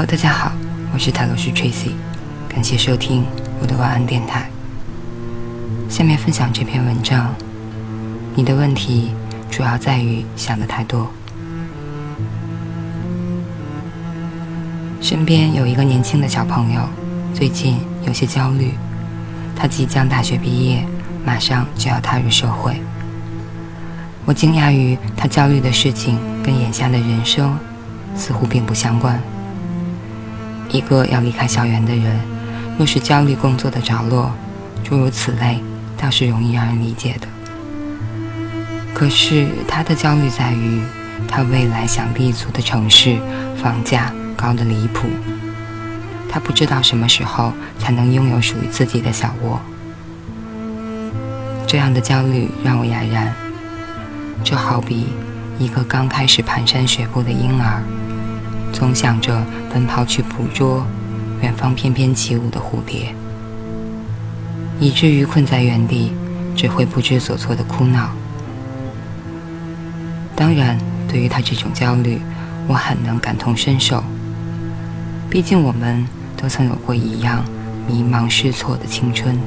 Hello，大家好，我是塔罗斯 Tracy，感谢收听我的晚安电台。下面分享这篇文章。你的问题主要在于想的太多。身边有一个年轻的小朋友，最近有些焦虑。他即将大学毕业，马上就要踏入社会。我惊讶于他焦虑的事情跟眼下的人生似乎并不相关。一个要离开校园的人，若是焦虑工作的着落，诸如此类，倒是容易让人理解的。可是他的焦虑在于，他未来想立足的城市房价高的离谱。他不知道什么时候才能拥有属于自己的小窝，这样的焦虑让我哑然。就好比一个刚开始蹒跚学步的婴儿，总想着奔跑去捕捉远方翩翩起舞的蝴蝶，以至于困在原地，只会不知所措的哭闹。当然，对于他这种焦虑，我很能感同身受。毕竟我们。都曾有过一样迷茫失措的青春，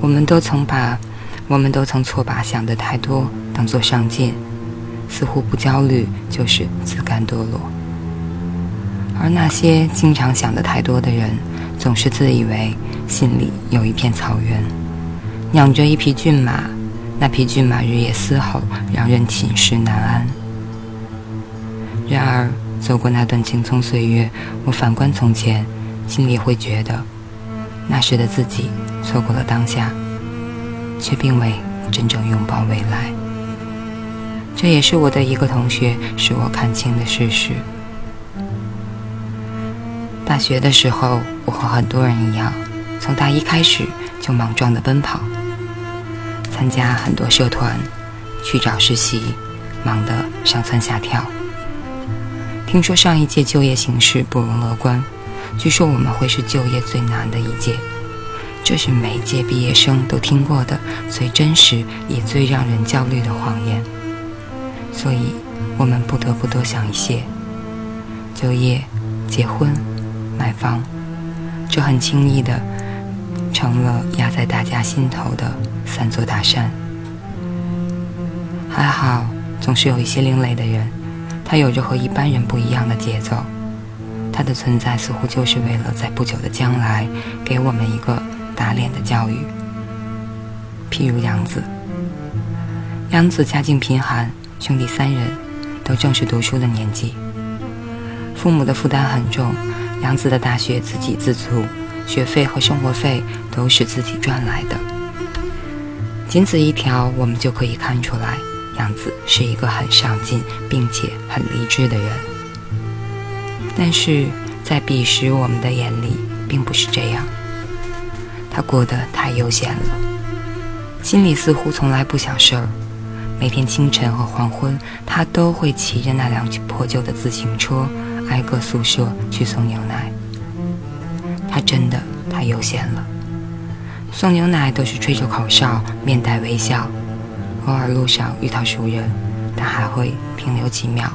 我们都曾把，我们都曾错把想的太多当做上进，似乎不焦虑就是自甘堕落。而那些经常想的太多的人，总是自以为心里有一片草原，养着一匹骏马，那匹骏马日夜嘶吼，让人寝食难安。然而。走过那段青葱岁月，我反观从前，心里会觉得，那时的自己错过了当下，却并未真正拥抱未来。这也是我的一个同学使我看清的事实。大学的时候，我和很多人一样，从大一开始就莽撞的奔跑，参加很多社团，去找实习，忙得上蹿下跳。听说上一届就业形势不容乐观，据说我们会是就业最难的一届，这是每届毕业生都听过的最真实也最让人焦虑的谎言。所以，我们不得不多想一些。就业、结婚、买房，这很轻易的成了压在大家心头的三座大山。还好，总是有一些另类的人。他有着和一般人不一样的节奏，他的存在似乎就是为了在不久的将来给我们一个打脸的教育。譬如杨子，杨子家境贫寒，兄弟三人都正是读书的年纪，父母的负担很重，杨子的大学自给自足，学费和生活费都是自己赚来的。仅此一条，我们就可以看出来。杨子是一个很上进并且很励志的人，但是在彼时我们的眼里并不是这样。他过得太悠闲了，心里似乎从来不想事儿。每天清晨和黄昏，他都会骑着那辆破旧的自行车，挨个宿舍去送牛奶。他真的太悠闲了，送牛奶都是吹着口哨，面带微笑。偶尔路上遇到熟人，他还会停留几秒，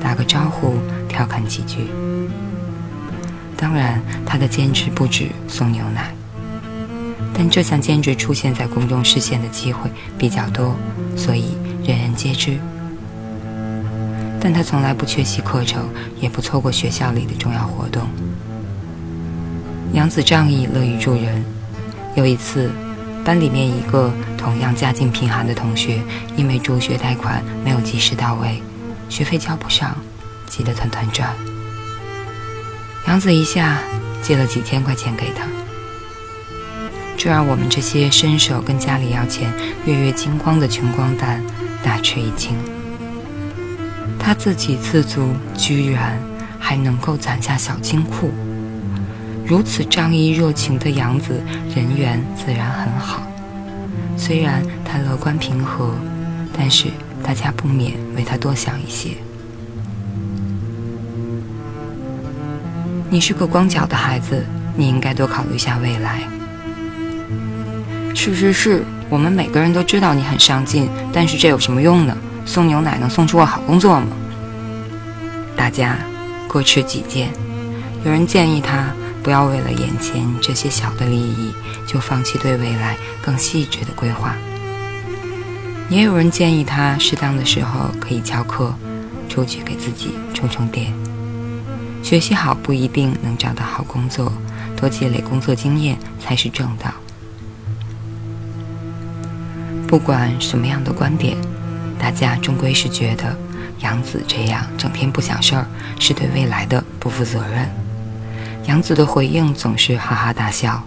打个招呼，调侃几句。当然，他的兼职不止送牛奶，但这项兼职出现在公众视线的机会比较多，所以人人皆知。但他从来不缺席课程，也不错过学校里的重要活动。杨子仗义，乐于助人。有一次。班里面一个同样家境贫寒的同学，因为助学贷款没有及时到位，学费交不上，急得团团转。杨子一下借了几千块钱给他，这让我们这些伸手跟家里要钱、月月精光的穷光蛋大吃一惊。他自给自足，居然还能够攒下小金库。如此仗义热情的杨子，人缘自然很好。虽然他乐观平和，但是大家不免为他多想一些。你是个光脚的孩子，你应该多考虑一下未来。是是是，我们每个人都知道你很上进，但是这有什么用呢？送牛奶能送出个好工作吗？大家各持己见。有人建议他不要为了眼前这些小的利益，就放弃对未来更细致的规划。也有人建议他适当的时候可以翘课，出去给自己充充电。学习好不一定能找到好工作，多积累工作经验才是正道。不管什么样的观点，大家终归是觉得杨子这样整天不想事儿，是对未来的不负责任。杨子的回应总是哈哈大笑，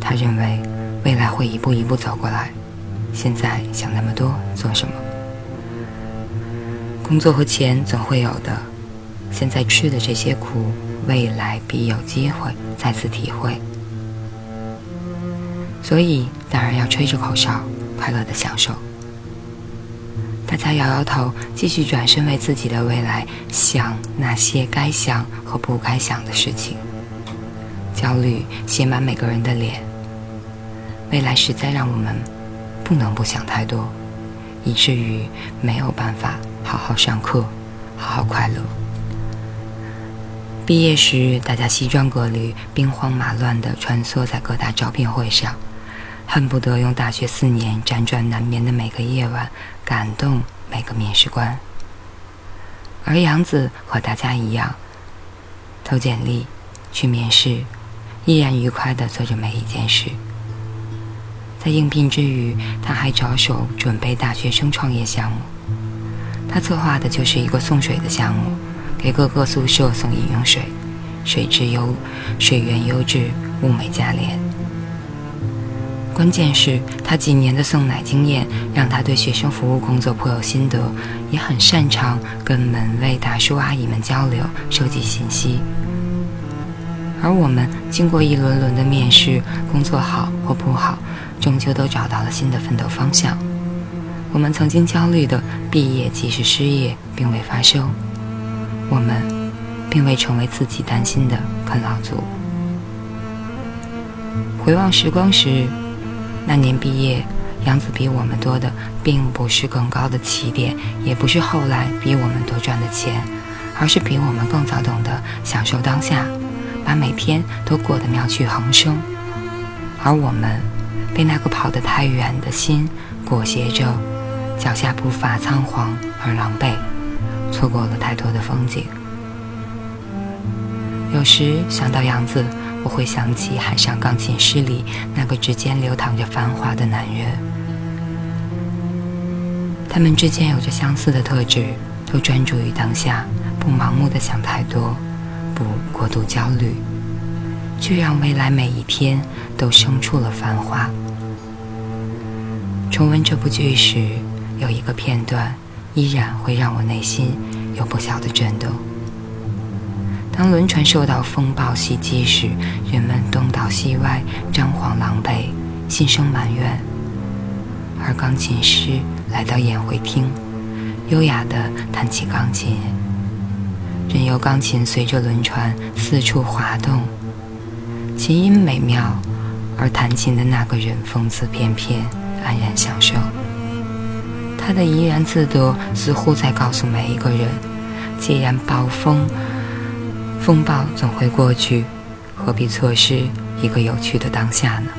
他认为未来会一步一步走过来。现在想那么多做什么？工作和钱总会有的，现在吃的这些苦，未来必有机会再次体会。所以当然要吹着口哨，快乐的享受。大家摇摇头，继续转身为自己的未来想那些该想和不该想的事情。焦虑写满每个人的脸，未来实在让我们。不能不想太多，以至于没有办法好好上课，好好快乐。毕业时，大家西装革履、兵荒马乱地穿梭在各大招聘会上，恨不得用大学四年辗转难眠的每个夜晚感动每个面试官。而杨子和大家一样，投简历、去面试，依然愉快地做着每一件事。在应聘之余，他还着手准备大学生创业项目。他策划的就是一个送水的项目，给各个宿舍送饮用水，水质优，水源优质，物美价廉。关键是，他几年的送奶经验，让他对学生服务工作颇有心得，也很擅长跟门卫大叔阿姨们交流，收集信息。而我们经过一轮轮的面试，工作好或不好。终究都找到了新的奋斗方向。我们曾经焦虑的毕业即是失业，并未发生；我们并未成为自己担心的啃老族。回望时光时，那年毕业，杨子比我们多的并不是更高的起点，也不是后来比我们多赚的钱，而是比我们更早懂得享受当下，把每天都过得妙趣横生。而我们。被那个跑得太远的心裹挟着，脚下步伐仓皇而狼狈，错过了太多的风景。有时想到杨子，我会想起《海上钢琴师》里那个指尖流淌着繁华的男人。他们之间有着相似的特质，都专注于当下，不盲目的想太多，不过度焦虑，却让未来每一天都生出了繁华。重温这部剧时，有一个片段依然会让我内心有不小的震动。当轮船受到风暴袭击时，人们东倒西歪，张皇狼狈，心生埋怨。而钢琴师来到宴会厅，优雅地弹起钢琴，任由钢琴随着轮船四处滑动，琴音美妙，而弹琴的那个人风姿翩翩。安然享受，他的怡然自得似乎在告诉每一个人：既然暴风风暴总会过去，何必错失一个有趣的当下呢？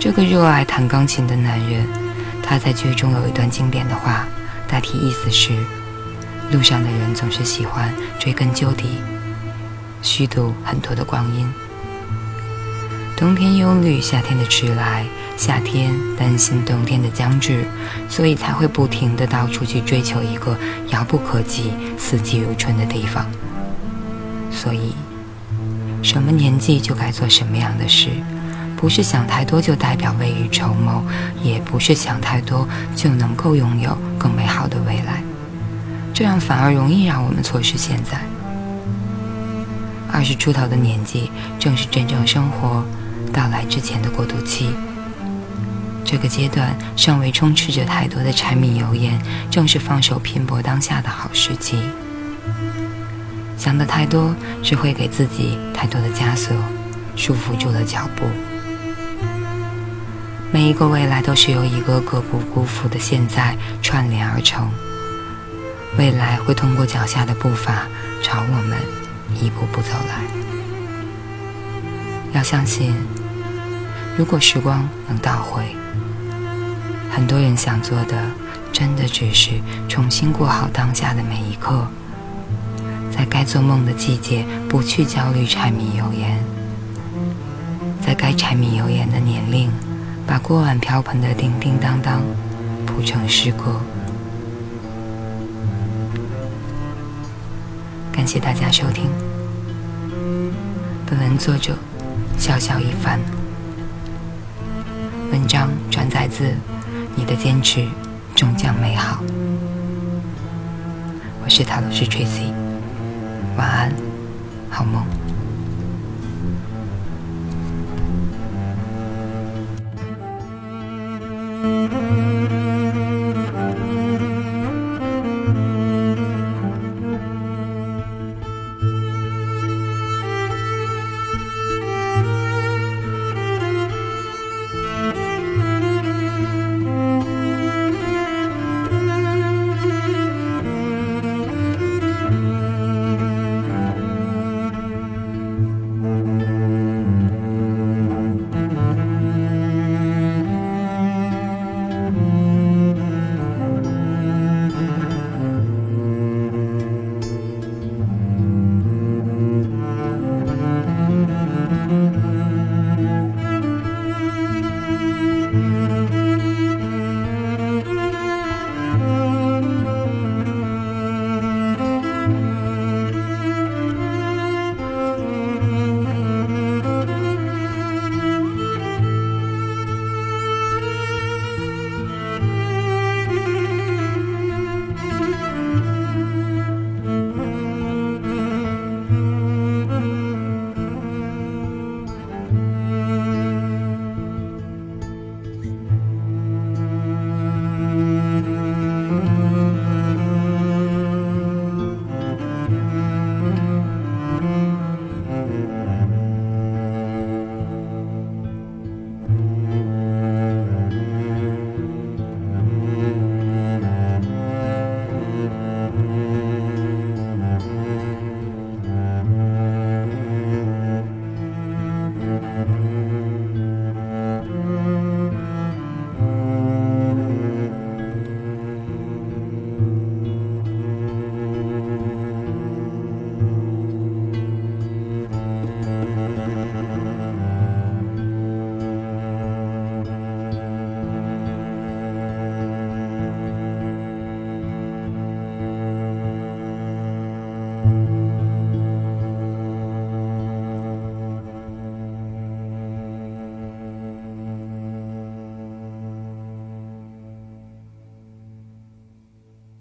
这个热爱弹钢琴的男人，他在剧中有一段经典的话，大体意思是：路上的人总是喜欢追根究底，虚度很多的光阴。冬天忧虑夏天的迟来，夏天担心冬天的将至，所以才会不停地到处去追求一个遥不可及、四季如春的地方。所以，什么年纪就该做什么样的事，不是想太多就代表未雨绸缪，也不是想太多就能够拥有更美好的未来，这样反而容易让我们错失现在。二十出头的年纪，正是真正生活。到来之前的过渡期，这个阶段尚未充斥着太多的柴米油盐，正是放手拼搏当下的好时机。想的太多，只会给自己太多的枷锁，束缚住了脚步。每一个未来都是由一个个不辜负的现在串联而成。未来会通过脚下的步伐朝我们一步步走来。要相信，如果时光能倒回，很多人想做的，真的只是重新过好当下的每一刻，在该做梦的季节，不去焦虑柴米油盐，在该柴米油盐的年龄，把锅碗瓢盆的叮叮当当谱成诗歌。感谢大家收听。本文作者笑笑一番。文章转载自《你的坚持终将美好》。我是塔罗斯 Tracy，晚安，好梦。